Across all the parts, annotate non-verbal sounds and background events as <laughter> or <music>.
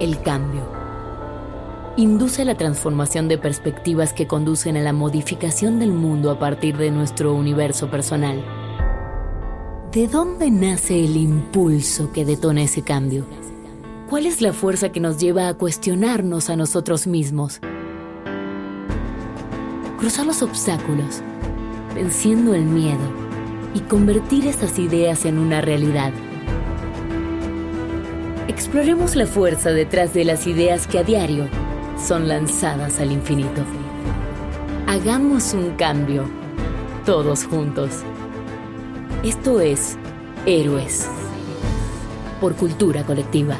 El cambio. Induce la transformación de perspectivas que conducen a la modificación del mundo a partir de nuestro universo personal. ¿De dónde nace el impulso que detona ese cambio? ¿Cuál es la fuerza que nos lleva a cuestionarnos a nosotros mismos? Cruzar los obstáculos, venciendo el miedo y convertir esas ideas en una realidad. Exploremos la fuerza detrás de las ideas que a diario son lanzadas al infinito. Hagamos un cambio, todos juntos. Esto es Héroes, por cultura colectiva.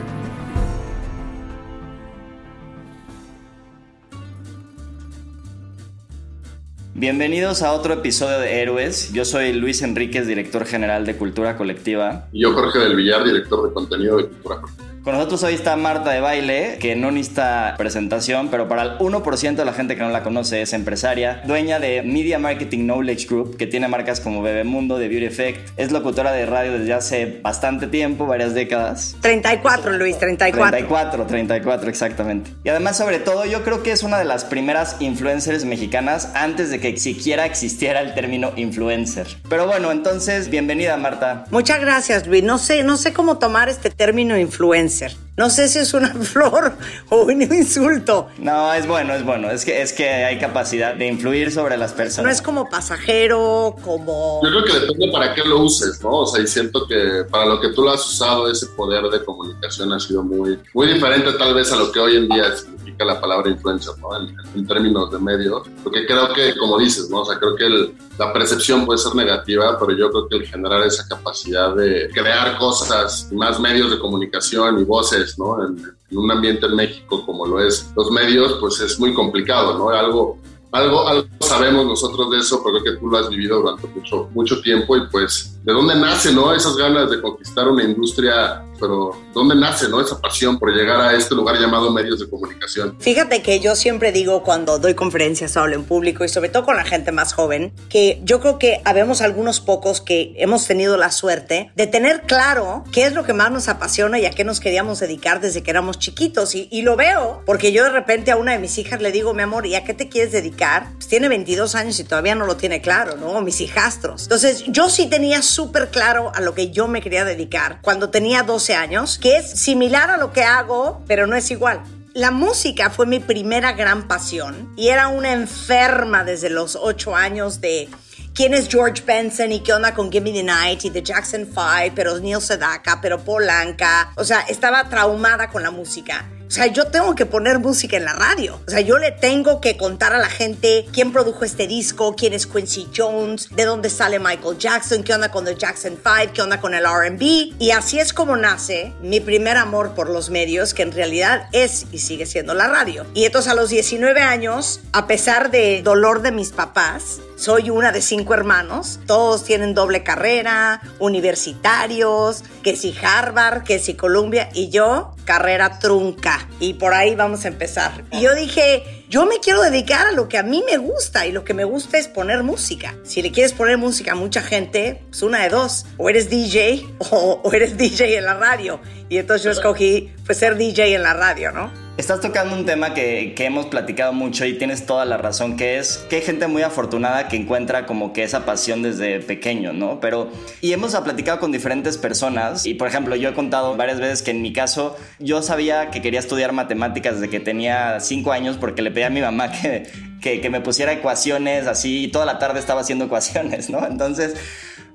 Bienvenidos a otro episodio de Héroes. Yo soy Luis Enríquez, director general de Cultura Colectiva. Y yo, Jorge del Villar, director de contenido de Cultura Colectiva. Con nosotros hoy está Marta de Baile, que no necesita presentación, pero para el 1% de la gente que no la conoce es empresaria, dueña de Media Marketing Knowledge Group, que tiene marcas como Bebemundo, de Beauty Effect, es locutora de radio desde hace bastante tiempo, varias décadas. 34, Luis, 34. 34, 34, exactamente. Y además, sobre todo, yo creo que es una de las primeras influencers mexicanas antes de que siquiera existiera el término influencer. Pero bueno, entonces, bienvenida, Marta. Muchas gracias, Luis. No sé, no sé cómo tomar este término influencer. No sé si es una <laughs> flor o un insulto. No, es bueno, es bueno. Es que, es que hay capacidad de influir sobre las personas. No es como pasajero, como... Yo creo que depende para qué lo uses, ¿no? O sea, y siento que para lo que tú lo has usado, ese poder de comunicación ha sido muy, muy diferente tal vez a lo que hoy en día significa la palabra influencer, ¿no? En, en términos de medios. Porque creo que, como dices, ¿no? O sea, creo que el, la percepción puede ser negativa, pero yo creo que el generar esa capacidad de crear cosas, más medios de comunicación y voces, ¿no? En, en, un ambiente en México como lo es los medios, pues es muy complicado, ¿no? Algo, algo, algo sabemos nosotros de eso, pero creo que tú lo has vivido durante mucho, mucho tiempo y pues, ¿de dónde nace, no? Esas ganas de conquistar una industria pero ¿dónde nace no esa pasión por llegar a este lugar llamado medios de comunicación? Fíjate que yo siempre digo cuando doy conferencias, hablo en público y sobre todo con la gente más joven, que yo creo que habemos algunos pocos que hemos tenido la suerte de tener claro qué es lo que más nos apasiona y a qué nos queríamos dedicar desde que éramos chiquitos. Y, y lo veo, porque yo de repente a una de mis hijas le digo, mi amor, ¿y a qué te quieres dedicar? Pues tiene 22 años y todavía no lo tiene claro, ¿no? Mis hijastros. Entonces yo sí tenía súper claro a lo que yo me quería dedicar cuando tenía 12 años, que es similar a lo que hago, pero no es igual. La música fue mi primera gran pasión y era una enferma desde los 8 años de quién es George Benson y qué onda con Give Me the Night y The Jackson 5, pero Neil Sedaka, pero Polanca. O sea, estaba traumada con la música. O sea, yo tengo que poner música en la radio. O sea, yo le tengo que contar a la gente quién produjo este disco, quién es Quincy Jones, de dónde sale Michael Jackson, qué onda con The Jackson 5, qué onda con el RB. Y así es como nace mi primer amor por los medios, que en realidad es y sigue siendo la radio. Y entonces a los 19 años, a pesar de dolor de mis papás, soy una de cinco hermanos. Todos tienen doble carrera, universitarios, que si Harvard, que si Columbia, y yo, carrera trunca. Y por ahí vamos a empezar. Y yo dije, yo me quiero dedicar a lo que a mí me gusta y lo que me gusta es poner música. Si le quieres poner música a mucha gente, pues una de dos, o eres DJ <laughs> o, o eres DJ en la radio. Y entonces yo <laughs> escogí pues ser DJ en la radio, ¿no? Estás tocando un tema que, que, hemos platicado mucho y tienes toda la razón, que es que hay gente muy afortunada que encuentra como que esa pasión desde pequeño, ¿no? Pero, y hemos platicado con diferentes personas y, por ejemplo, yo he contado varias veces que en mi caso yo sabía que quería estudiar matemáticas desde que tenía cinco años porque le pedí a mi mamá que, que, que me pusiera ecuaciones así y toda la tarde estaba haciendo ecuaciones, ¿no? Entonces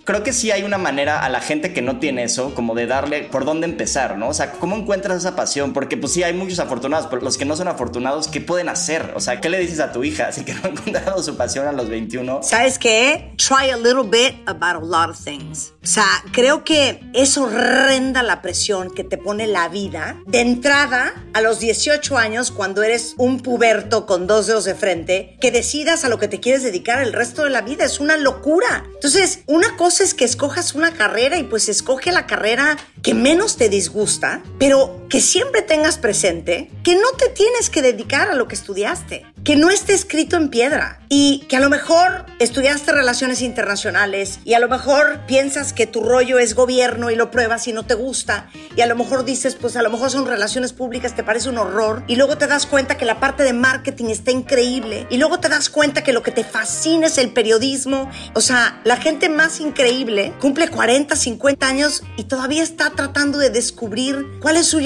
creo que sí hay una manera a la gente que no tiene eso, como de darle por dónde empezar, ¿no? O sea, ¿cómo encuentras esa pasión? Porque pues sí hay muchos afortunados, pero los que no son afortunados, ¿qué pueden hacer? O sea, ¿qué le dices a tu hija así que no ha encontrado su pasión a los 21? ¿Sabes qué? Try a little bit about a lot of things. O sea, creo que eso renda la presión que te pone la vida de entrada a los 18 años cuando eres un puberto con dos dedos de frente, que decidas a lo que te quieres dedicar el resto de la vida. Es una locura. Entonces, una cosa es que escojas una carrera y pues escoge la carrera que menos te disgusta, pero que siempre tengas presente que no te tienes que dedicar a lo que estudiaste, que no esté escrito en piedra y que a lo mejor estudiaste relaciones internacionales y a lo mejor piensas que tu rollo es gobierno y lo pruebas y no te gusta y a lo mejor dices pues a lo mejor son relaciones públicas, te parece un horror y luego te das cuenta que la parte de marketing está increíble y luego te das cuenta que lo que te fascina es el periodismo, o sea, la gente más increíble cumple 40, 50 años y todavía está tratando de descubrir cuál es su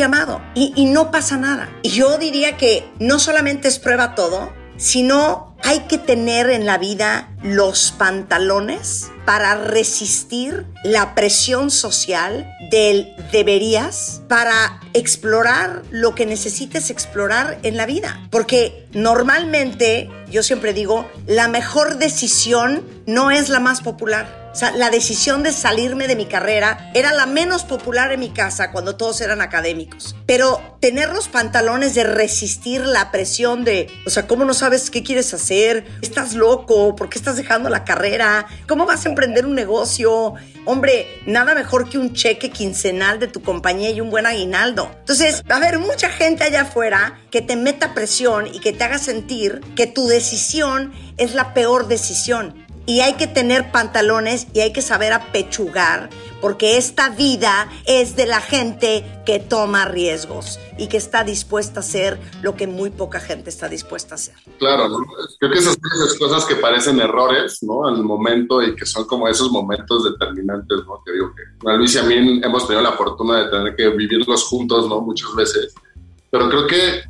y no pasa nada. Y yo diría que no solamente es prueba todo, sino hay que tener en la vida los pantalones para resistir la presión social del deberías, para explorar lo que necesites explorar en la vida. Porque normalmente, yo siempre digo, la mejor decisión no es la más popular o sea, la decisión de salirme de mi carrera era la menos popular en mi casa cuando todos eran académicos. Pero tener los pantalones de resistir la presión de, o sea, ¿cómo no sabes qué quieres hacer? ¿Estás loco? ¿Por qué estás dejando la carrera? ¿Cómo vas a emprender un negocio? Hombre, nada mejor que un cheque quincenal de tu compañía y un buen aguinaldo. Entonces, va a haber mucha gente allá afuera que te meta presión y que te haga sentir que tu decisión es la peor decisión y hay que tener pantalones y hay que saber apechugar porque esta vida es de la gente que toma riesgos y que está dispuesta a hacer lo que muy poca gente está dispuesta a hacer. Claro, ¿no? creo que esas cosas que parecen errores, ¿no? Al momento y que son como esos momentos determinantes, ¿no? Que digo que Luis y a mí hemos tenido la fortuna de tener que vivirlos juntos, ¿no? Muchas veces. Pero creo que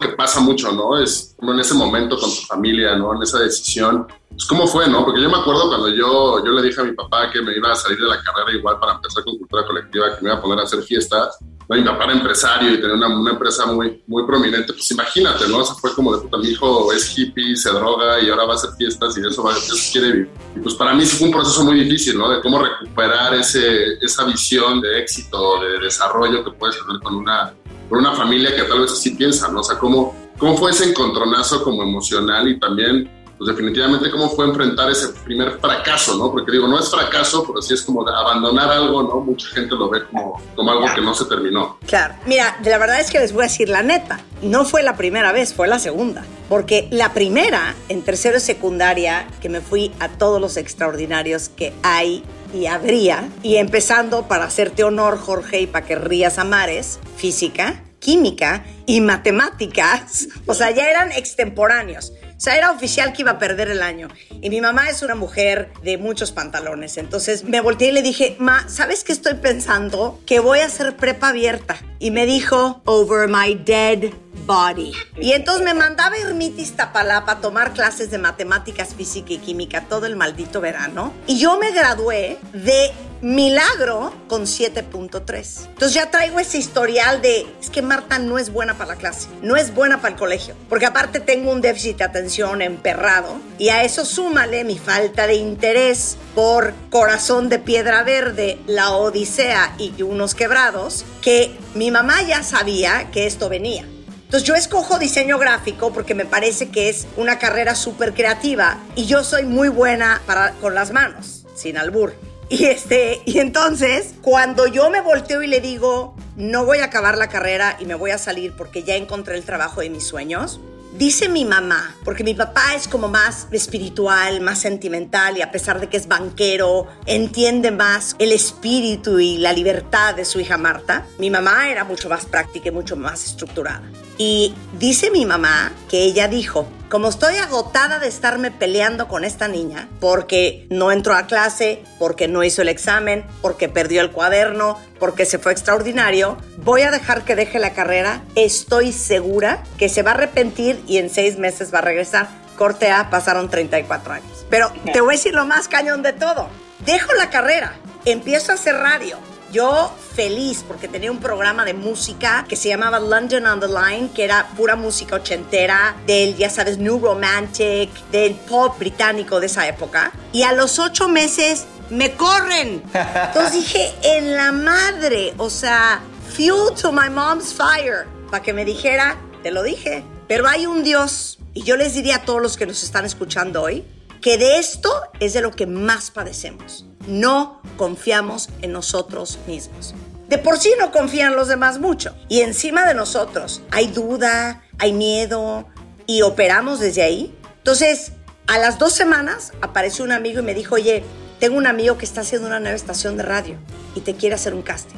que pasa mucho, ¿no? Es como en ese momento con tu familia, ¿no? En esa decisión pues, ¿cómo fue, no? Porque yo me acuerdo cuando yo, yo le dije a mi papá que me iba a salir de la carrera igual para empezar con cultura colectiva, que me iba a poner a hacer fiestas. Mi papá era empresario y tenía una, una, empresa muy, muy prominente. Pues imagínate, ¿no? O sea, fue como de puta, mi hijo es hippie, se droga y ahora va a hacer fiestas y de eso, va, eso quiere vivir. Y pues para mí sí fue un proceso muy difícil, ¿no? De cómo recuperar ese, esa visión de éxito, de desarrollo que puedes tener con una, con una familia que tal vez así piensa, ¿no? O sea, cómo, cómo fue ese encontronazo como emocional y también pues definitivamente cómo fue enfrentar ese primer fracaso, ¿no? Porque digo, no es fracaso, pero sí es como de abandonar algo, ¿no? Mucha gente lo ve como, como algo que no se terminó. Claro, mira, la verdad es que les voy a decir la neta, no fue la primera vez, fue la segunda. Porque la primera, en tercero y secundaria, que me fui a todos los extraordinarios que hay y habría, y empezando para hacerte honor, Jorge, y para que rías a mares, física, química y matemáticas, o sea, ya eran extemporáneos. Sea, era oficial que iba a perder el año. Y mi mamá es una mujer de muchos pantalones. Entonces me volteé y le dije, Ma, ¿sabes qué estoy pensando? Que voy a hacer prepa abierta. Y me dijo, over my dead body. Y entonces me mandaba a Ermitis Tapalapa a tomar clases de matemáticas, física y química todo el maldito verano. Y yo me gradué de milagro con 7.3. Entonces ya traigo ese historial de, es que Marta no es buena para la clase, no es buena para el colegio, porque aparte tengo un déficit de atención emperrado y a eso súmale mi falta de interés por Corazón de Piedra Verde, La Odisea y unos quebrados, que mi mamá ya sabía que esto venía. Entonces yo escojo diseño gráfico porque me parece que es una carrera súper creativa y yo soy muy buena para, con las manos, sin albur. Y, este, y entonces, cuando yo me volteo y le digo, no voy a acabar la carrera y me voy a salir porque ya encontré el trabajo de mis sueños, Dice mi mamá, porque mi papá es como más espiritual, más sentimental y a pesar de que es banquero, entiende más el espíritu y la libertad de su hija Marta. Mi mamá era mucho más práctica y mucho más estructurada. Y dice mi mamá que ella dijo, como estoy agotada de estarme peleando con esta niña, porque no entró a clase, porque no hizo el examen, porque perdió el cuaderno, porque se fue extraordinario, voy a dejar que deje la carrera, estoy segura que se va a arrepentir y en seis meses va a regresar. Corte A, pasaron 34 años. Pero te voy a decir lo más cañón de todo. Dejo la carrera, empiezo a hacer radio, yo feliz porque tenía un programa de música que se llamaba London on the Line, que era pura música ochentera, del, ya sabes, New Romantic, del pop británico de esa época. Y a los ocho meses me corren. Entonces <laughs> dije, en la madre, o sea, fuel to my mom's fire, para que me dijera, te lo dije. Pero hay un Dios, y yo les diría a todos los que nos están escuchando hoy, que de esto es de lo que más padecemos no confiamos en nosotros mismos. De por sí no confían los demás mucho. Y encima de nosotros hay duda, hay miedo y operamos desde ahí. Entonces, a las dos semanas apareció un amigo y me dijo, oye, tengo un amigo que está haciendo una nueva estación de radio y te quiere hacer un casting.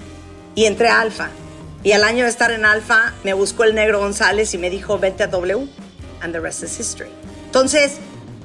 Y entré a Alfa. Y al año de estar en Alfa, me buscó el negro González y me dijo, vete a W. And the rest is history. Entonces,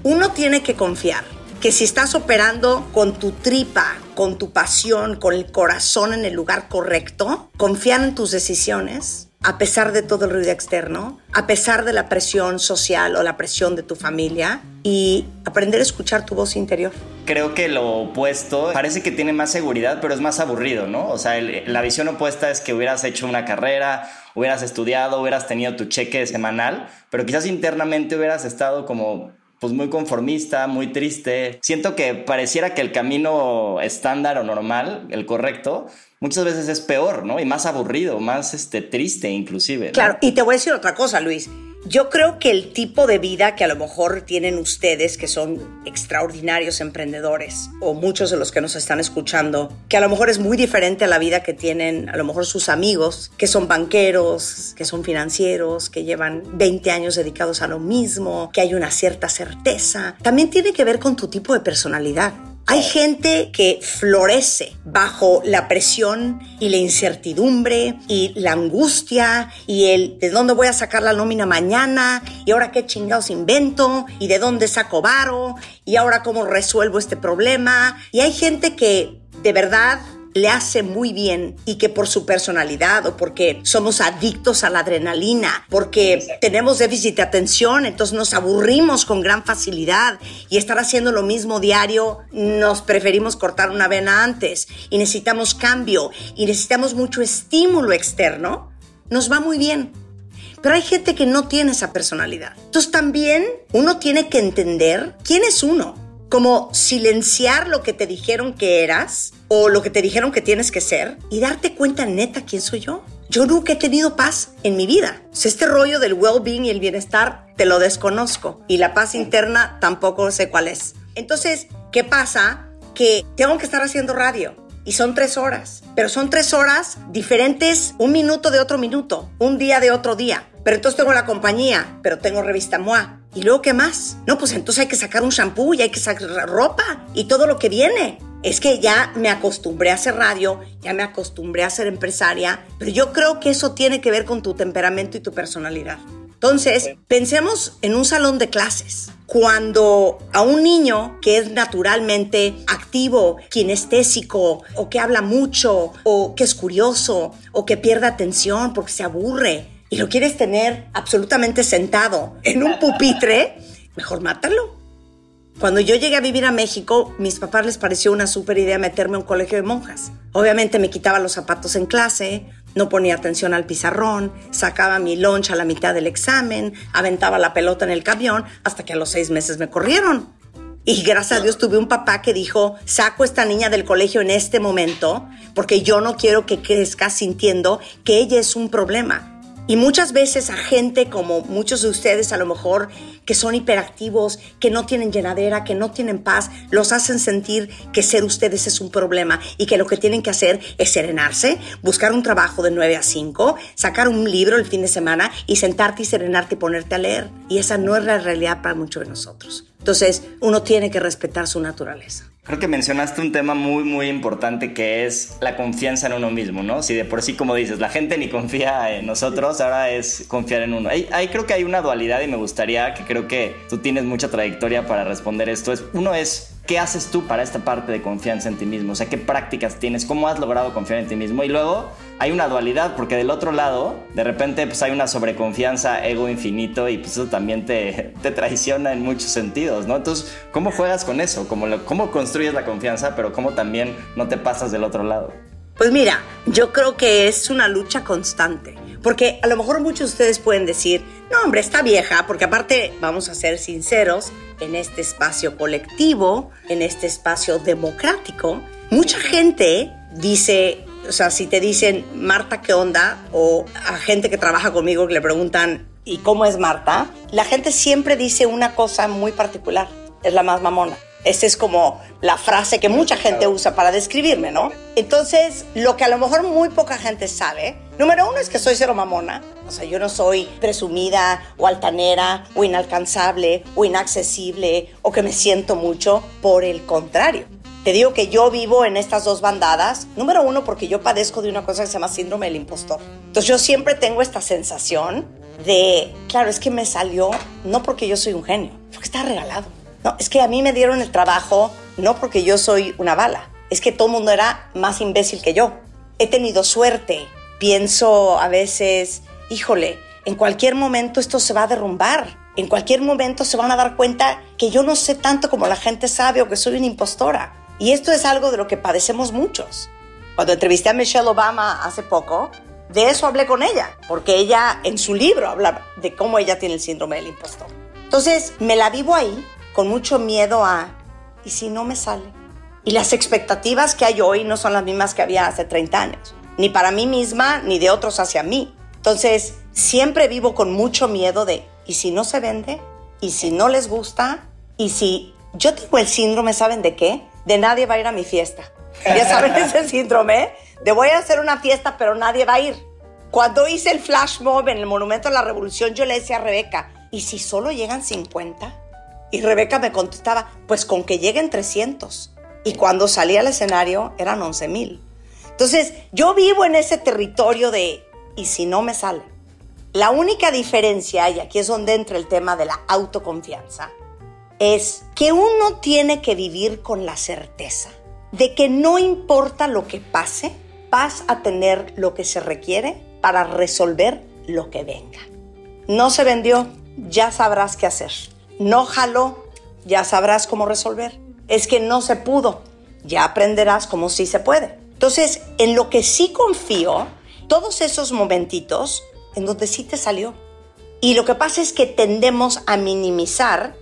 uno tiene que confiar que si estás operando con tu tripa, con tu pasión, con el corazón en el lugar correcto, confiar en tus decisiones, a pesar de todo el ruido externo, a pesar de la presión social o la presión de tu familia y aprender a escuchar tu voz interior. Creo que lo opuesto parece que tiene más seguridad, pero es más aburrido, ¿no? O sea, la visión opuesta es que hubieras hecho una carrera, hubieras estudiado, hubieras tenido tu cheque semanal, pero quizás internamente hubieras estado como pues muy conformista, muy triste. Siento que pareciera que el camino estándar o normal, el correcto, muchas veces es peor, ¿no? Y más aburrido, más este, triste inclusive. Claro, y te voy a decir otra cosa, Luis. Yo creo que el tipo de vida que a lo mejor tienen ustedes, que son extraordinarios emprendedores, o muchos de los que nos están escuchando, que a lo mejor es muy diferente a la vida que tienen a lo mejor sus amigos, que son banqueros, que son financieros, que llevan 20 años dedicados a lo mismo, que hay una cierta certeza, también tiene que ver con tu tipo de personalidad. Hay gente que florece bajo la presión y la incertidumbre y la angustia y el de dónde voy a sacar la nómina mañana y ahora qué chingados invento y de dónde saco varo y ahora cómo resuelvo este problema. Y hay gente que de verdad le hace muy bien y que por su personalidad o porque somos adictos a la adrenalina, porque tenemos déficit de atención, entonces nos aburrimos con gran facilidad y estar haciendo lo mismo diario, nos preferimos cortar una vena antes y necesitamos cambio y necesitamos mucho estímulo externo, nos va muy bien. Pero hay gente que no tiene esa personalidad. Entonces también uno tiene que entender quién es uno como silenciar lo que te dijeron que eras o lo que te dijeron que tienes que ser y darte cuenta neta quién soy yo. Yo nunca he tenido paz en mi vida. Este rollo del well-being y el bienestar te lo desconozco y la paz interna tampoco sé cuál es. Entonces, ¿qué pasa? Que tengo que estar haciendo radio y son tres horas, pero son tres horas diferentes, un minuto de otro minuto, un día de otro día. Pero entonces tengo la compañía, pero tengo revista MOA. ¿Y luego qué más? No, pues entonces hay que sacar un shampoo y hay que sacar ropa y todo lo que viene. Es que ya me acostumbré a hacer radio, ya me acostumbré a ser empresaria, pero yo creo que eso tiene que ver con tu temperamento y tu personalidad. Entonces, pensemos en un salón de clases. Cuando a un niño que es naturalmente activo, kinestésico, o que habla mucho, o que es curioso, o que pierde atención porque se aburre, y lo quieres tener absolutamente sentado en un pupitre, mejor mátalo. Cuando yo llegué a vivir a México, mis papás les pareció una súper idea meterme a un colegio de monjas. Obviamente me quitaba los zapatos en clase, no ponía atención al pizarrón, sacaba mi lunch a la mitad del examen, aventaba la pelota en el camión, hasta que a los seis meses me corrieron. Y gracias a Dios tuve un papá que dijo, saco a esta niña del colegio en este momento, porque yo no quiero que crezca sintiendo que ella es un problema Y muchas veces a gente como muchos de ustedes a lo mejor que son hiperactivos, que no tienen llenadera, que no tienen paz, los hacen sentir que ser ustedes es un problema y que lo que tienen que hacer es serenarse, buscar un trabajo de 9 a 5, sacar un libro el fin de semana y sentarte y serenarte y ponerte a leer. Y esa no es la realidad para muchos de nosotros. Entonces, uno tiene que respetar su naturaleza. Creo que mencionaste un tema muy, muy importante que es la confianza en uno mismo, ¿no? Si de por sí, como dices, la gente ni confía en nosotros, ahora es confiar en uno. Ahí, ahí creo que hay una dualidad y me gustaría que creo que tú tienes mucha trayectoria para responder esto. Es, uno es, ¿qué haces tú para esta parte de confianza en ti mismo? O sea, ¿qué prácticas tienes? ¿Cómo has logrado confiar en ti mismo? Y luego hay una dualidad, porque del otro lado, de repente, pues hay una sobreconfianza, ego infinito, y pues eso también te, te traiciona en muchos sentidos, ¿no? Entonces, ¿cómo juegas con eso? ¿Cómo, ¿Cómo construyes la confianza, pero cómo también no te pasas del otro lado? Pues mira, yo creo que es una lucha constante. Porque a lo mejor muchos de ustedes pueden decir, no hombre, está vieja, porque aparte, vamos a ser sinceros, en este espacio colectivo, en este espacio democrático, mucha gente dice, o sea, si te dicen, Marta, ¿qué onda? O a gente que trabaja conmigo que le preguntan, ¿y cómo es Marta? La gente siempre dice una cosa muy particular, es la más mamona. Esa es como la frase que mucha gente usa para describirme, ¿no? Entonces, lo que a lo mejor muy poca gente sabe, número uno es que soy cero mamona. O sea, yo no soy presumida o altanera o inalcanzable o inaccesible o que me siento mucho. Por el contrario, te digo que yo vivo en estas dos bandadas. Número uno, porque yo padezco de una cosa que se llama síndrome del impostor. Entonces yo siempre tengo esta sensación de, claro, es que me salió no porque yo soy un genio, porque está regalado. No, es que a mí me dieron el trabajo no porque yo soy una bala, es que todo el mundo era más imbécil que yo. He tenido suerte. Pienso a veces, híjole, en cualquier momento esto se va a derrumbar. En cualquier momento se van a dar cuenta que yo no sé tanto como la gente sabe o que soy una impostora. Y esto es algo de lo que padecemos muchos. Cuando entrevisté a Michelle Obama hace poco, de eso hablé con ella, porque ella en su libro habla de cómo ella tiene el síndrome del impostor. Entonces me la vivo ahí con mucho miedo a, ¿y si no me sale? Y las expectativas que hay hoy no son las mismas que había hace 30 años, ni para mí misma, ni de otros hacia mí. Entonces, siempre vivo con mucho miedo de, ¿y si no se vende? ¿Y si no les gusta? ¿Y si yo tengo el síndrome, ¿saben de qué? De nadie va a ir a mi fiesta. Ya saben <laughs> ese síndrome, de voy a hacer una fiesta, pero nadie va a ir. Cuando hice el flash mob en el Monumento a la Revolución, yo le decía a Rebeca, ¿y si solo llegan 50? Y Rebeca me contestaba, pues con que lleguen 300. Y cuando salí al escenario eran 11 mil. Entonces, yo vivo en ese territorio de, ¿y si no me sale? La única diferencia, y aquí es donde entra el tema de la autoconfianza, es que uno tiene que vivir con la certeza de que no importa lo que pase, vas a tener lo que se requiere para resolver lo que venga. No se vendió, ya sabrás qué hacer. No jaló, ya sabrás cómo resolver. Es que no se pudo, ya aprenderás cómo sí se puede. Entonces, en lo que sí confío, todos esos momentitos en donde sí te salió. Y lo que pasa es que tendemos a minimizar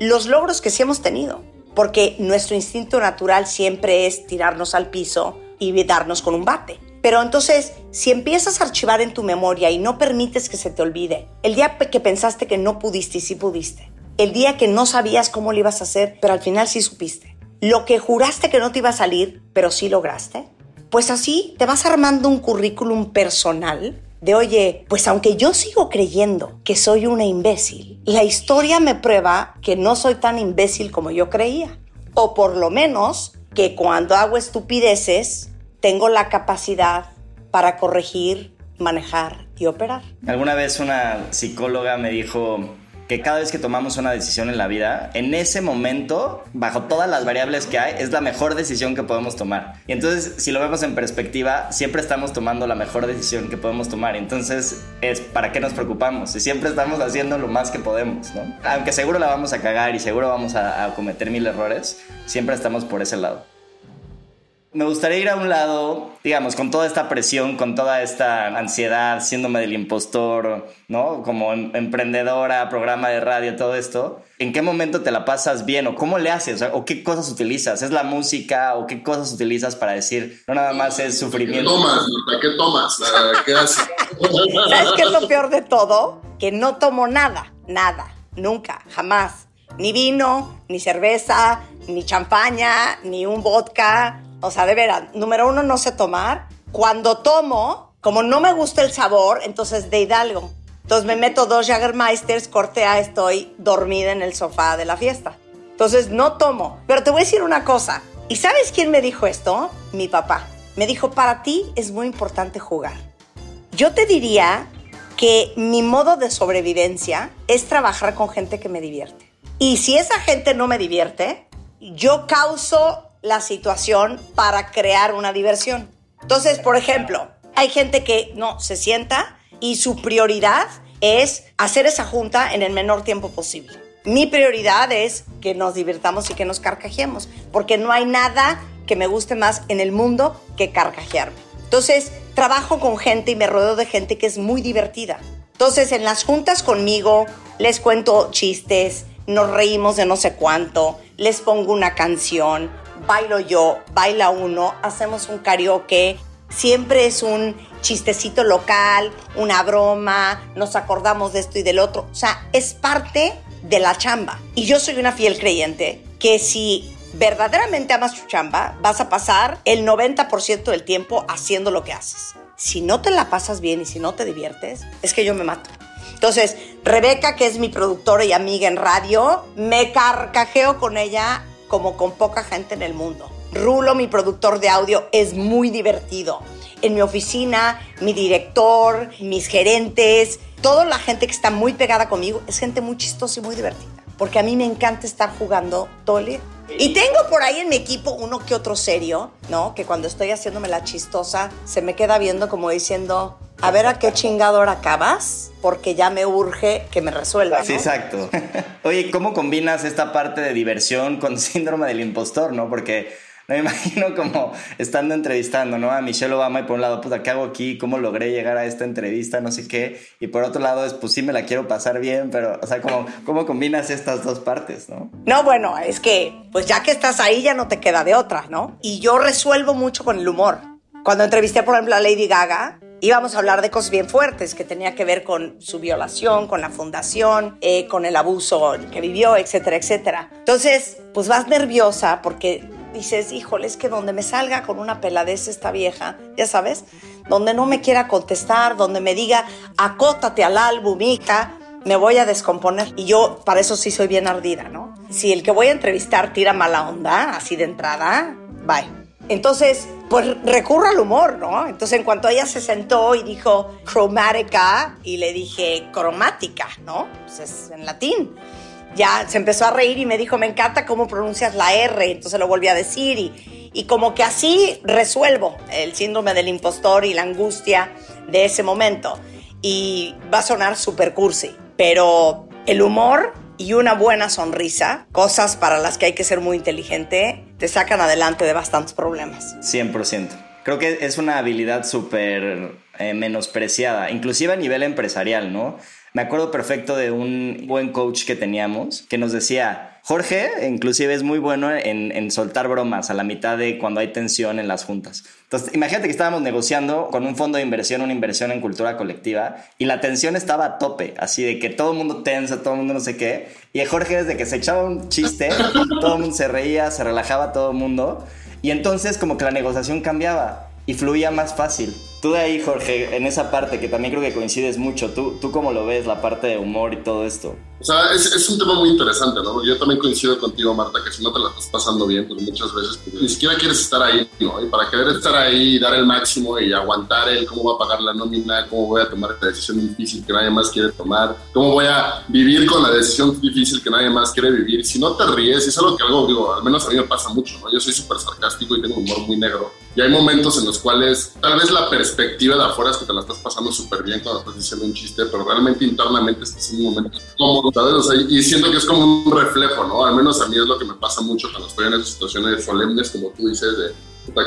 los logros que sí hemos tenido, porque nuestro instinto natural siempre es tirarnos al piso y darnos con un bate. Pero entonces, si empiezas a archivar en tu memoria y no permites que se te olvide, el día que pensaste que no pudiste y sí pudiste, el día que no sabías cómo lo ibas a hacer, pero al final sí supiste, lo que juraste que no te iba a salir, pero sí lograste, pues así te vas armando un currículum personal de, oye, pues aunque yo sigo creyendo que soy una imbécil, la historia me prueba que no soy tan imbécil como yo creía. O por lo menos que cuando hago estupideces, tengo la capacidad para corregir, manejar y operar. Alguna vez una psicóloga me dijo, que cada vez que tomamos una decisión en la vida, en ese momento, bajo todas las variables que hay, es la mejor decisión que podemos tomar. Y entonces, si lo vemos en perspectiva, siempre estamos tomando la mejor decisión que podemos tomar. Entonces, es para qué nos preocupamos. Si siempre estamos haciendo lo más que podemos, ¿no? Aunque seguro la vamos a cagar y seguro vamos a cometer mil errores, siempre estamos por ese lado me gustaría ir a un lado, digamos, con toda esta presión, con toda esta ansiedad, siéndome del impostor, ¿no? Como em emprendedora, programa de radio, todo esto. ¿En qué momento te la pasas bien o cómo le haces o, qué cosas utilizas? ¿Es la música o qué cosas utilizas para decir, no nada más es sufrimiento? ¿Qué tomas? ¿Qué tomas? ¿Qué haces? <laughs> ¿Sabes qué es lo peor de todo? Que no tomo nada, nada, nunca, jamás. Ni vino, ni cerveza, ni champaña, ni un vodka. O sea, de veras, número uno, no sé tomar. Cuando tomo, como no me gusta el sabor, entonces de Hidalgo. Entonces me meto dos Jagermeisters, cortea, estoy dormida en el sofá de la fiesta. Entonces no tomo. Pero te voy a decir una cosa. ¿Y sabes quién me dijo esto? Mi papá. Me dijo, para ti es muy importante jugar. Yo te diría que mi modo de sobrevivencia es trabajar con gente que me divierte. Y si esa gente no me divierte, yo causo la situación para crear una diversión. Entonces, por ejemplo, hay gente que no se sienta y su prioridad es hacer esa junta en el menor tiempo posible. Mi prioridad es que nos divirtamos y que nos carcajemos, porque no hay nada que me guste más en el mundo que carcajearme. Entonces, trabajo con gente y me rodeo de gente que es muy divertida. Entonces, en las juntas conmigo, les cuento chistes, nos reímos de no sé cuánto, les pongo una canción, bailo yo, baila uno, hacemos un karaoke, siempre es un chistecito local, una broma, nos acordamos de esto y del otro. O sea, es parte de la chamba. Y yo soy una fiel creyente que si verdaderamente amas tu chamba, vas a pasar el 90% del tiempo haciendo lo que haces. Si no te la pasas bien y si no te diviertes, es que yo me mato. Entonces, Rebeca, que es mi productora y amiga en radio, me carcajeo con ella como con poca gente en el mundo. Rulo, mi productor de audio, es muy divertido. En mi oficina, mi director, mis gerentes, toda la gente que está muy pegada conmigo es gente muy chistosa y muy divertida. Porque a mí me encanta estar jugando todo el día. Y tengo por ahí en mi equipo uno que otro serio, ¿no? Que cuando estoy haciéndome la chistosa, se me queda viendo como diciendo, a ver a qué chingador acabas, porque ya me urge que me resuelva. Sí, exacto. <laughs> Oye, ¿cómo combinas esta parte de diversión con <laughs> síndrome del impostor, no? Porque me <laughs> imagino como estando entrevistando, ¿no? A Michelle Obama y por un lado, puta, ¿qué hago aquí? ¿Cómo logré llegar a esta entrevista? No sé qué. Y por otro lado es, pues sí me la quiero pasar bien, pero, o sea, ¿cómo, cómo combinas estas dos partes, no? No, bueno, es que, pues ya que estás ahí ya no te queda de otra, ¿no? Y yo resuelvo mucho con el humor. Cuando entrevisté, por ejemplo, a Lady Gaga, íbamos a hablar de cosas bien fuertes que tenía que ver con su violación, con la fundación, eh, con el abuso que vivió, etcétera, etcétera. Entonces, pues vas nerviosa porque dices, híjole, es que donde me salga con una peladez esta vieja, ya sabes, donde no me quiera contestar, donde me diga, acótate al álbum, hija, me voy a descomponer. Y yo para eso sí soy bien ardida, ¿no? Si el que voy a entrevistar tira mala onda, así de entrada, bye. Entonces, pues recurro al humor, ¿no? Entonces, en cuanto ella se sentó y dijo cromática, y le dije cromática, ¿no? Pues es en latín ya se empezó a reír y me dijo, me encanta cómo pronuncias la R, entonces lo volví a decir y, y como que así resuelvo el síndrome del impostor y la angustia de ese momento. Y va a sonar super cursi, pero el humor y una buena sonrisa, cosas para las que hay que ser muy inteligente, te sacan adelante de bastantes problemas. 100%. Creo que es una habilidad súper eh, menospreciada, inclusive a nivel empresarial, ¿no? Me acuerdo perfecto de un buen coach que teníamos que nos decía, Jorge, inclusive es muy bueno en, soltar bromas a la mitad de cuando hay tensión en las juntas. Entonces, imagínate que estábamos negociando con un fondo de inversión, una inversión en cultura colectiva, y la tensión estaba a tope, así de que todo el mundo tensa, todo el mundo no sé qué. Y Jorge, desde que se echaba un chiste, todo el mundo se reía, se relajaba todo el mundo. Y entonces como que la negociación cambiaba y fluía más fácil. Tú de ahí, Jorge, en esa parte que también creo que coincides mucho, ¿tú, tú cómo lo ves, la parte de humor y todo esto? O sea, es, es un tema muy interesante, ¿no? Yo también coincido contigo, Marta, que si no te la estás pasando bien, pues muchas veces pues, ni siquiera quieres estar ahí, ¿no? Y para querer estar ahí, dar el máximo y aguantar el cómo va a pagar la nómina, cómo voy a tomar la decisión difícil que nadie más quiere tomar, cómo voy a vivir con la decisión difícil que nadie más quiere vivir. Si no te ríes, es algo que algo, digo, al menos a mí me pasa mucho, ¿no? Yo soy súper sarcástico y tengo humor muy negro. Y hay momentos en los cuales tal vez la perspectiva de afuera es que te la estás pasando súper bien cuando estás diciendo un chiste, pero realmente internamente estás en un momento cómodo, ¿sabes? O sea, y siento que es como un reflejo, ¿no? Al menos a mí es lo que me pasa mucho cuando estoy en esas situaciones solemnes, como tú dices, de,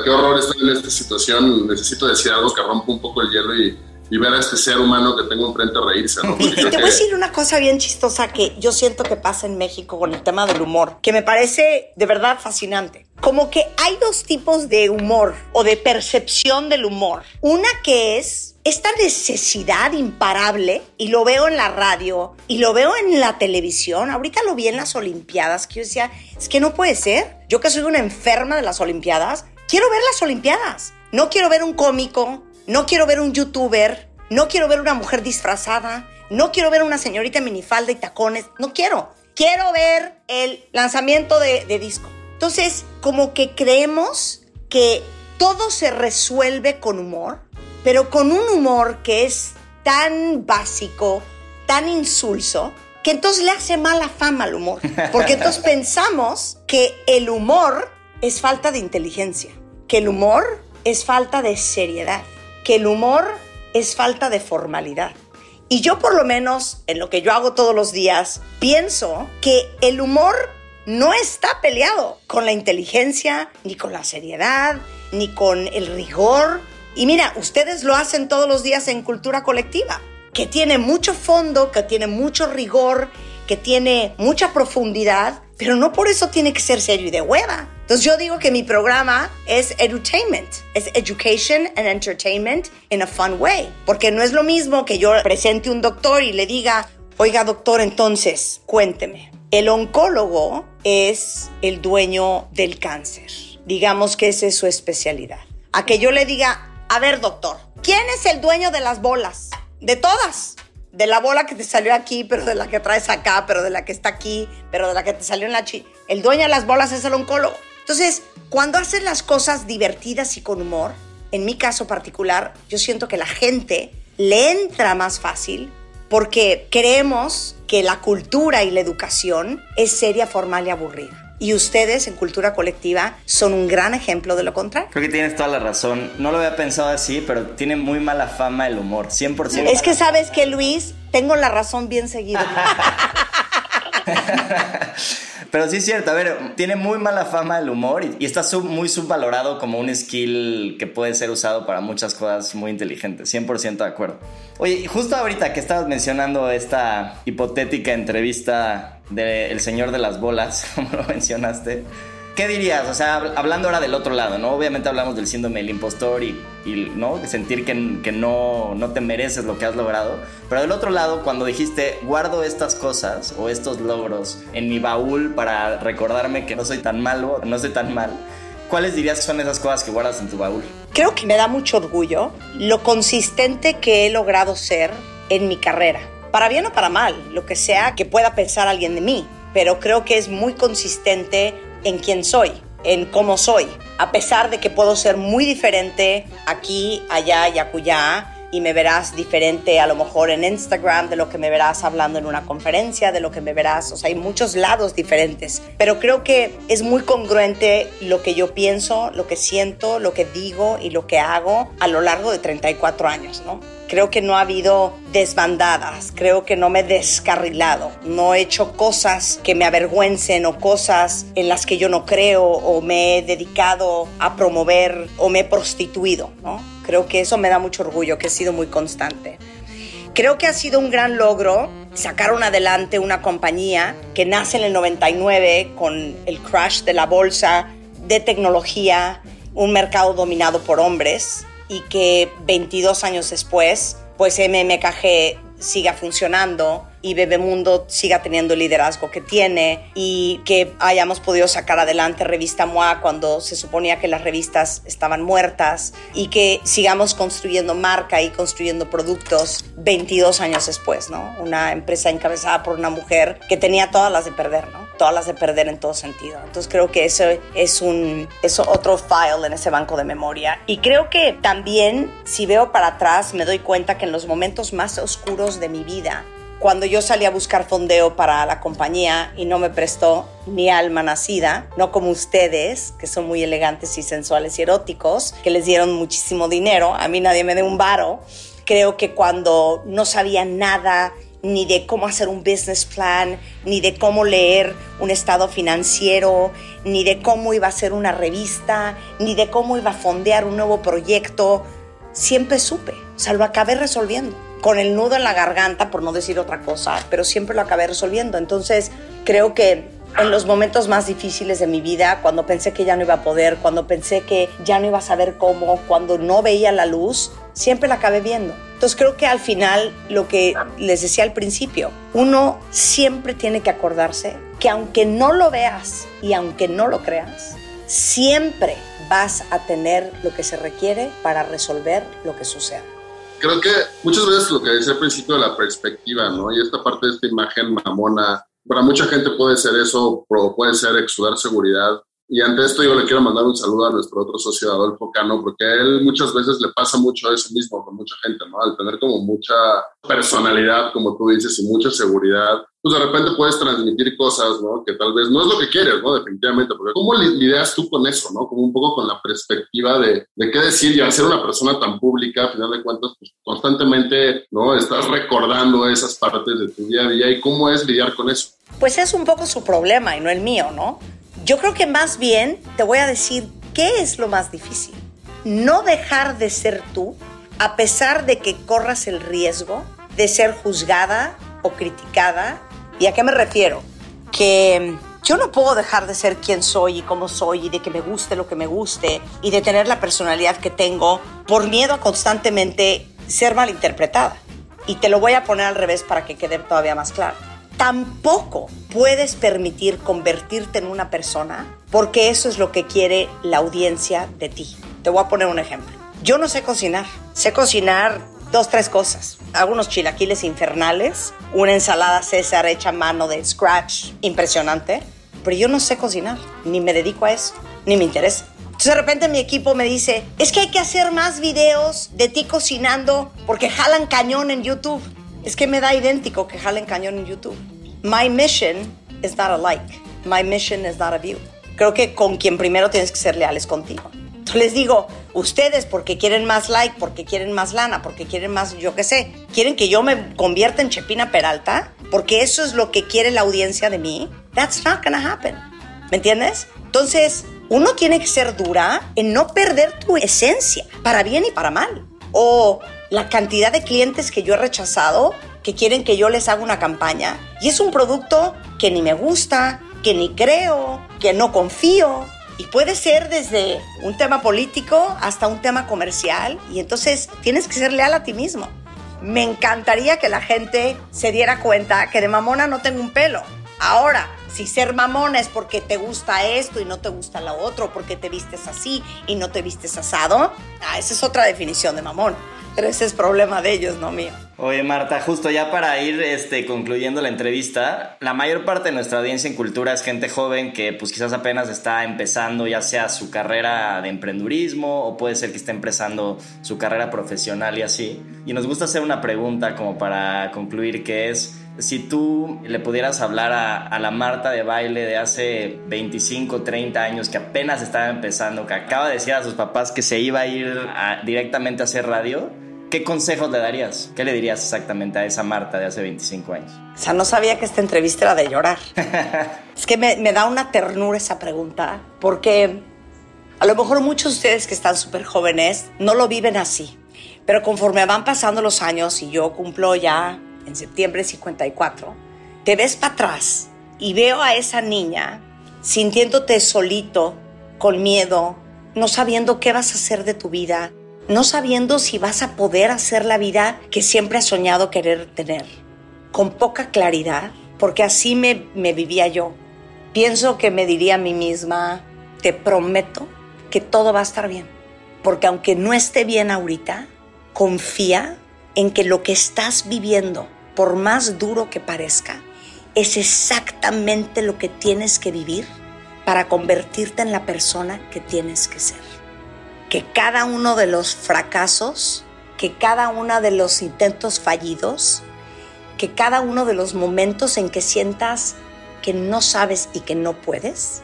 qué horror estoy en esta situación, necesito decir algo que rompa un poco el hielo y, y ver a este ser humano que tengo enfrente reírse, ¿no? Y, <laughs> te voy a decir una cosa bien chistosa que yo siento que pasa en México con el tema del humor, que me parece de verdad fascinante. Como que hay dos tipos de humor o de percepción del humor. Una que es esta necesidad imparable, y lo veo en la radio, y lo veo en la televisión, ahorita lo vi en las Olimpiadas, que yo decía, es que no puede ser, yo que soy una enferma de las Olimpiadas, quiero ver las Olimpiadas, no quiero ver un cómico, no quiero ver un youtuber, no quiero ver una mujer disfrazada, no quiero ver una señorita minifalda y tacones, no quiero, quiero ver el lanzamiento de, de disco. Entonces, como que creemos que todo se resuelve con humor, pero con un humor que es tan básico, tan insulso, que entonces le hace mala fama al humor. Porque entonces <laughs> pensamos que el humor es falta de inteligencia, que el humor es falta de seriedad, que el humor es falta de formalidad. Y yo por lo menos, en lo que yo hago todos los días, pienso que el humor no está peleado con la inteligencia, ni con la seriedad, ni con el rigor, y mira, ustedes lo hacen todos los días en cultura colectiva, que tiene mucho fondo, que tiene mucho rigor, que tiene mucha profundidad, pero no por eso tiene que ser serio y de hueva. Entonces yo digo que mi programa es edutainment, es education and entertainment in a fun way, porque no es lo mismo que yo presente un doctor y le diga, oiga doctor, entonces cuénteme. El oncólogo es el dueño del cáncer, digamos que esa es su especialidad. A que yo le diga, a ver, doctor, ¿quién es el dueño de las bolas? De todas. De la bola que te salió aquí, pero de la que traes acá, pero de la que está aquí, pero de la que te salió en la chi. El dueño de las bolas es el oncólogo. Entonces, cuando haces las cosas divertidas y con humor, en mi caso particular, yo siento que la gente le entra más fácil porque creemos que la cultura y la educación es seria, formal y aburrida. Y ustedes en cultura colectiva son un gran ejemplo de lo contrario. Creo que tienes toda la razón. No lo había pensado así, pero tiene muy mala fama el humor, 100%. Es que sabes que Luis, tengo la razón bien seguida. <laughs> <laughs> Pero sí es cierto, a ver, tiene muy mala fama el humor y, está muy subvalorado como un skill que puede ser usado para muchas cosas muy inteligentes, 100% de acuerdo. Oye, justo ahorita que estabas mencionando esta hipotética entrevista del señor de las bolas, <laughs> como lo mencionaste, ¿qué dirías? O sea, hablando ahora del otro lado, ¿no? Obviamente hablamos del síndrome del impostor y, ¿no? sentir que, que, no, no te mereces lo que has logrado. Pero del otro lado, cuando dijiste, guardo estas cosas o estos logros en mi baúl para recordarme que no soy tan malo, no soy tan mal. ¿Cuáles dirías que son esas cosas que guardas en tu baúl? Creo que me da mucho orgullo lo consistente que he logrado ser en mi carrera. Para bien o para mal, lo que sea que pueda pensar alguien de mí. Pero creo que es muy consistente en quién soy, en cómo soy, a pesar de que puedo ser muy diferente aquí, allá y acullá, y me verás diferente a lo mejor en Instagram, de lo que me verás hablando en una conferencia, de lo que me verás, o sea, hay muchos lados diferentes, pero creo que es muy congruente lo que yo pienso, lo que siento, lo que digo y lo que hago a lo largo de 34 años, ¿no? Creo que no ha habido desbandadas, creo que no me he descarrilado, no he hecho cosas que me avergüencen o cosas en las que yo no creo o me he dedicado a promover o me he prostituido, ¿no? Creo que eso me da mucho orgullo, que he sido muy constante. Creo que ha sido un gran logro sacaron adelante una compañía que nace en el 99 con el crash de la bolsa de tecnología, un mercado dominado por hombres y que 22 años después, pues MMKG siga funcionando y Bebemundo siga teniendo el liderazgo que tiene y que hayamos podido sacar adelante Revista MOA cuando se suponía que las revistas estaban muertas y que sigamos construyendo marca y construyendo productos 22 años después, ¿no? Una empresa encabezada por una mujer que tenía todas las de perder, ¿no? Todas las de perder en todo sentido. Entonces creo que eso es un es otro file en ese banco de memoria y creo que también si veo para atrás me doy cuenta que en los momentos más oscuros de mi vida cuando yo salí a buscar fondeo para la compañía y no me prestó ni alma nacida, no como ustedes, que son muy elegantes y sensuales y eróticos, que les dieron muchísimo dinero, a mí nadie me dio un varo. Creo que cuando no sabía nada ni de cómo hacer un business plan, ni de cómo leer un estado financiero, ni de cómo iba a ser una revista, ni de cómo iba a fondear un nuevo proyecto, siempre supe, o sea, lo acabé resolviendo con el nudo en la garganta, por no decir otra cosa, pero siempre lo acabé resolviendo. Entonces, creo que en los momentos más difíciles de mi vida, cuando pensé que ya no iba a poder, cuando pensé que ya no iba a saber cómo, cuando no veía la luz, siempre la acabé viendo. Entonces creo que al final, lo que les decía al principio, uno siempre tiene que acordarse que aunque no lo veas y aunque no lo creas, siempre vas a tener lo que se requiere para resolver lo que suceda. Creo que muchas veces lo que decía al principio de la perspectiva, ¿no? Y esta parte de esta imagen mamona, para mucha gente puede ser eso, puede ser exudar seguridad, y ante esto yo le quiero mandar un saludo a nuestro otro socio, Adolfo Cano, porque a él muchas veces le pasa mucho eso mismo con mucha gente, ¿no? Al tener como mucha personalidad, como tú dices, y mucha seguridad, pues de repente puedes transmitir cosas, ¿no? Que tal vez no es lo que quieres, ¿no? Definitivamente, porque ¿cómo lidias tú con eso, ¿no? Como un poco con la perspectiva de, de qué decir y al ser una persona tan pública, a final de cuentas, pues constantemente, ¿no? Estás recordando esas partes de tu día a día y cómo es lidiar con eso. Pues es un poco su problema y no el mío, ¿no? Yo creo que más bien te voy a decir qué es lo más difícil. No dejar de ser tú a pesar de que corras el riesgo de ser juzgada o criticada. ¿Y a qué me refiero? Que yo no puedo dejar de ser quien soy y cómo soy y de que me guste lo que me guste y de tener la personalidad que tengo por miedo a constantemente ser malinterpretada. Y te lo voy a poner al revés para que quede todavía más claro tampoco puedes permitir convertirte en una persona porque eso es lo que quiere la audiencia de ti. Te voy a poner un ejemplo. Yo no sé cocinar. Sé cocinar dos, tres cosas. Algunos chilaquiles infernales, una ensalada César hecha a mano de scratch impresionante, pero yo no sé cocinar, ni me dedico a eso, ni me interesa. Entonces de repente mi equipo me dice, es que hay que hacer más videos de ti cocinando porque jalan cañón en YouTube. Es que me da idéntico que jalen cañón en YouTube. My mission is not a like. My mission is not a view. Creo que con quien primero tienes que ser leales contigo. Entonces les digo, ustedes porque quieren más like, porque quieren más lana, porque quieren más, yo qué sé, quieren que yo me convierta en Chepina Peralta, porque eso es lo que quiere la audiencia de mí. That's not gonna happen. ¿Me entiendes? Entonces, uno tiene que ser dura en no perder tu esencia, para bien y para mal. O la cantidad de clientes que yo he rechazado que quieren que yo les haga una campaña y es un producto que ni me gusta, que ni creo, que no confío. Y puede ser desde un tema político hasta un tema comercial y entonces tienes que ser leal a ti mismo. Me encantaría que la gente se diera cuenta que de mamona no tengo un pelo. Ahora, si ser mamona es porque te gusta esto y no te gusta lo otro, porque te vistes así y no te vistes asado, ah, esa es otra definición de mamón. Pero ese es problema de ellos, no mío. Oye, Marta, justo ya para ir este, concluyendo la entrevista, la mayor parte de nuestra audiencia en cultura es gente joven que pues quizás apenas está empezando ya sea su carrera de emprendurismo o puede ser que esté empezando su carrera profesional y así. Y nos gusta hacer una pregunta como para concluir que es, si tú le pudieras hablar a, la Marta de baile de hace 25, 30 años que apenas estaba empezando, que acaba de decir a sus papás que se iba a ir directamente a hacer radio, ¿Qué consejos le darías? ¿Qué le dirías exactamente a esa Marta de hace 25 años? O sea, no sabía que esta entrevista era de llorar. <laughs> es que me, me, da una ternura esa pregunta, porque a lo mejor muchos de ustedes que están súper jóvenes no lo viven así. Pero conforme van pasando los años y yo cumplo ya en septiembre 54, te ves para atrás y veo a esa niña sintiéndote solito, con miedo, no sabiendo qué vas a hacer de tu vida, no sabiendo si vas a poder hacer la vida que siempre has soñado querer tener, con poca claridad, porque así me, me vivía yo. Pienso que me diría a mí misma, te prometo que todo va a estar bien, porque aunque no esté bien ahorita, confía en que lo que estás viviendo, por más duro que parezca, es exactamente lo que tienes que vivir para convertirte en la persona que tienes que ser. Que cada uno de los fracasos, que cada uno de los intentos fallidos, que cada uno de los momentos en que sientas que no sabes y que no puedes,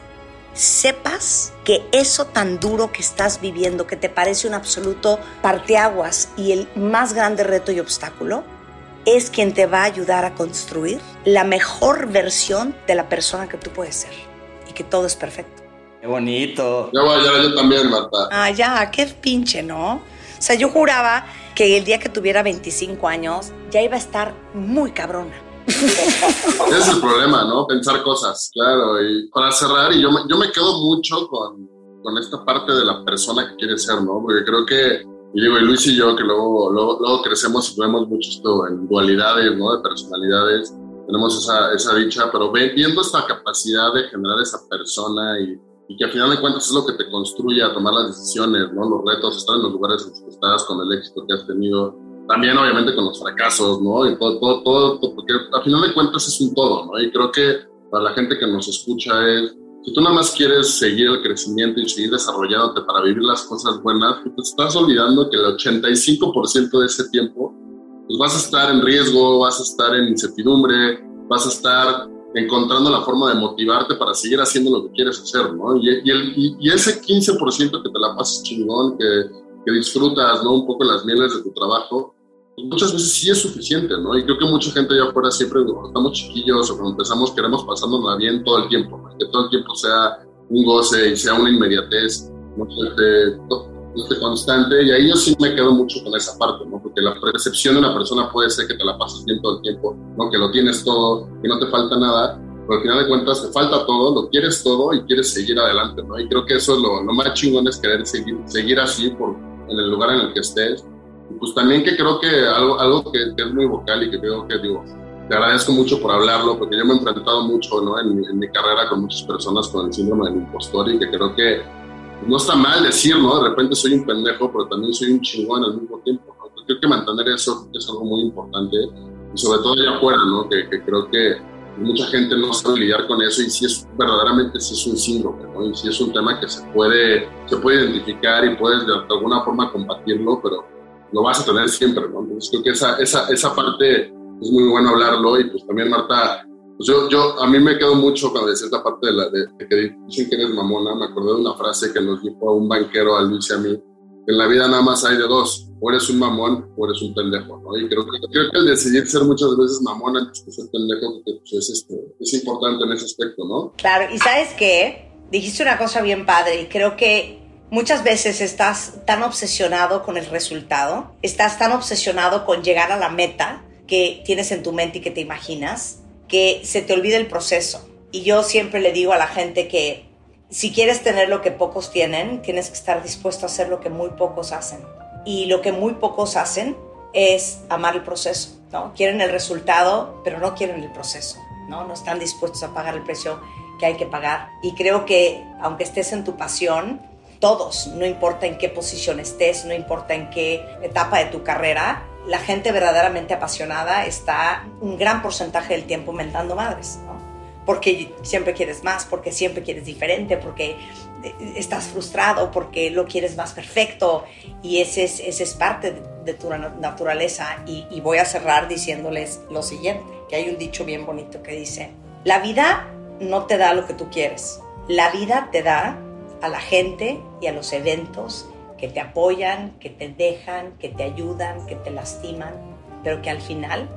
sepas que eso tan duro que estás viviendo, que te parece un absoluto parteaguas y el más grande reto y obstáculo, es quien te va a ayudar a construir la mejor versión de la persona que tú puedes ser y que todo es perfecto. Qué bonito. Yo, yo también, Marta. Ah, ya, qué pinche, ¿no? O sea, yo juraba que el día que tuviera 25 años ya iba a estar muy cabrona. Ese es el problema, ¿no? Pensar cosas, claro. Y para cerrar, y yo me, yo me quedo mucho con, con esta parte de la persona que quiere ser, ¿no? Porque creo que, y digo, y Luis y yo, que luego, luego, luego crecemos y vemos mucho esto en dualidades, ¿no? De personalidades, tenemos esa, esa dicha, pero viendo esta capacidad de generar esa persona y, y, que al final de cuentas es lo que te construye a tomar las decisiones, ¿no? Los retos, estar en los lugares en los que estás, con el éxito que has tenido, también obviamente con los fracasos, ¿no? Y todo, todo, todo, porque al final de cuentas es un todo, ¿no? Y creo que para la gente que nos escucha es, si tú nada más quieres seguir el crecimiento y seguir desarrollándote para vivir las cosas buenas, pues te estás olvidando que el 85% de ese tiempo pues vas a estar en riesgo, vas a estar en incertidumbre, vas a estar encontrando la forma de motivarte para seguir haciendo lo que quieres hacer, ¿no? Y, y, el, y, ese 15% que te la pasas chingón, que, que disfrutas, ¿no? Un poco las mieles de tu trabajo, muchas veces sí es suficiente, ¿no? Y creo que mucha gente allá afuera siempre, cuando estamos chiquillos o cuando empezamos, queremos pasárnosla bien todo el tiempo, ¿no? que todo el tiempo sea un goce y sea una inmediatez, ¿no? Este, este constante, y ahí yo sí me quedo mucho con esa parte, ¿no? Porque la percepción de una persona puede ser que te la pases bien todo el tiempo, ¿no? Que lo tienes todo, que no te falta nada, pero al final de cuentas te falta todo, lo quieres todo y quieres seguir adelante, ¿no? Y creo que eso es lo, lo más chingón, es querer seguir, seguir así por, en el lugar en el que estés. Pues también que creo que algo, algo que, que es muy vocal y que creo que, digo, te agradezco mucho por hablarlo, porque yo me he enfrentado mucho, ¿no? En, en mi carrera con muchas personas con el síndrome del impostor y que creo que no está mal decir, ¿no? De repente soy un pendejo, pero también soy un chingón al mismo tiempo, ¿no? Creo que mantener eso es algo muy importante, y sobre todo allá afuera, ¿no? Que, que, creo que mucha gente no sabe lidiar con eso y si es verdaderamente si es un síndrome, ¿no? Y si es un tema que se puede, se puede identificar y puedes de alguna forma combatirlo, pero lo vas a tener siempre, ¿no? Entonces creo que esa, esa, esa parte es muy bueno hablarlo y pues también Marta pues yo, yo, a mí me quedo mucho cuando decía esta parte de, la, de, de, que dicen que eres mamona. Me acordé de una frase que nos dijo un banquero a Luis y a mí: que en la vida nada más hay de dos, o eres un mamón o eres un pendejo, ¿no? Y creo creo que el decidir ser muchas veces mamón antes que ser pendejo pues, es, este, es importante en ese aspecto, ¿no? Claro, y ¿sabes qué? Dijiste una cosa bien padre y creo que muchas veces estás tan obsesionado con el resultado, estás tan obsesionado con llegar a la meta que tienes en tu mente y que te imaginas que se te olvide el proceso. Y yo siempre le digo a la gente que si quieres tener lo que pocos tienen, tienes que estar dispuesto a hacer lo que muy pocos hacen. Y lo que muy pocos hacen es amar el proceso, ¿no? Quieren el resultado, pero no quieren el proceso, ¿no? No están dispuestos a pagar el precio que hay que pagar. Y creo que aunque estés en tu pasión, todos, no importa en qué posición estés, no importa en qué etapa de tu carrera, la gente verdaderamente apasionada está un gran porcentaje del tiempo mentando madres, ¿no? Porque siempre quieres más, porque siempre quieres diferente, porque estás frustrado, porque lo quieres más perfecto y ese es, parte de, tu naturaleza. Y voy a cerrar diciéndoles lo siguiente, que hay un dicho bien bonito que dice, la vida no te da lo que tú quieres, la vida te da a la gente y a los eventos que te apoyan, que te dejan, que te ayudan, que te lastiman, pero que al final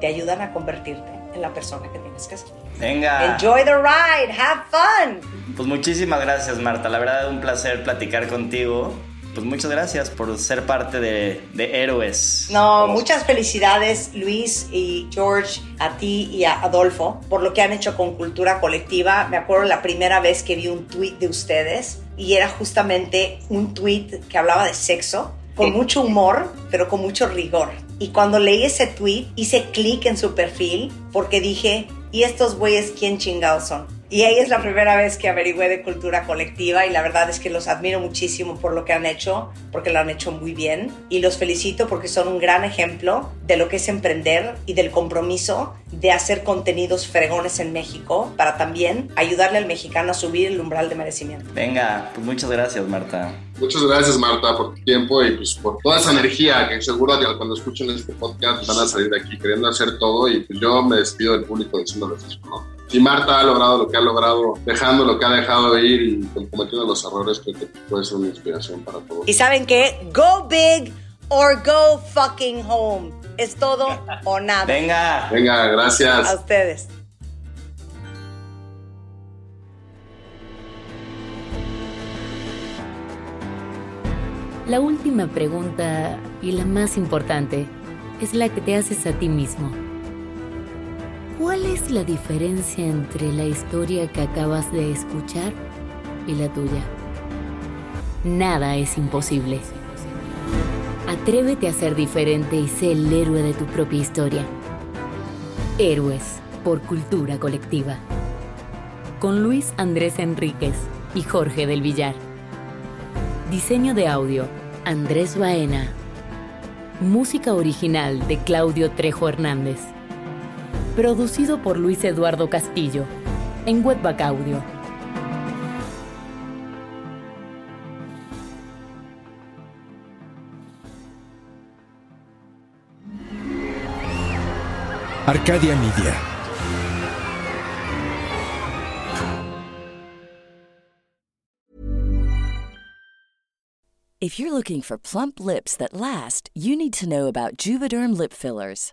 te ayudan a convertirte en la persona que tienes que ser. Venga. Enjoy the ride, have fun. Pues muchísimas gracias, Marta. La verdad, un placer platicar contigo. Pues muchas gracias por ser parte de, de Héroes. No, muchas felicidades, Luis y George, a ti y a Adolfo, por lo que han hecho con Cultura Colectiva. Me acuerdo la primera vez que vi un tweet de ustedes y era justamente un tweet que hablaba de sexo, con mucho humor, pero con mucho rigor. Y cuando leí ese tweet, hice clic en su perfil porque dije, ¿y estos güeyes quién chingados son? Y ahí es la primera vez que averigüé de cultura colectiva y la verdad es que los admiro muchísimo por lo que han hecho, porque lo han hecho muy bien y los felicito porque son un gran ejemplo de lo que es emprender y del compromiso de hacer contenidos fregones en México para también ayudarle al mexicano a subir el umbral de merecimiento. Venga, pues muchas gracias Marta. Muchas gracias Marta por tu tiempo y pues por toda esa energía que seguro que cuando escuchen este podcast van a salir de aquí queriendo hacer todo y pues yo me despido del público diciéndoles eso, ¿no? Si Marta ha logrado lo que ha logrado, dejando lo que ha dejado de ir y cometiendo los errores, creo que puede ser una inspiración para todos. Y saben qué, go big or go fucking home. Es todo o nada. Venga. Venga, gracias. A ustedes. La última pregunta y la más importante es la que te haces a ti mismo. ¿Cuál es la diferencia entre la historia que acabas de escuchar y la tuya? Nada es imposible. Atrévete a ser diferente y sé el héroe de tu propia historia. Héroes por cultura colectiva. Con Luis Andrés Enríquez y Jorge del Villar. Diseño de audio, Andrés Baena. Música original de Claudio Trejo Hernández. Producido por Luis Eduardo Castillo en Webback Audio. Arcadia Media. If you're looking for plump lips that last, you need to know about Juvederm lip fillers.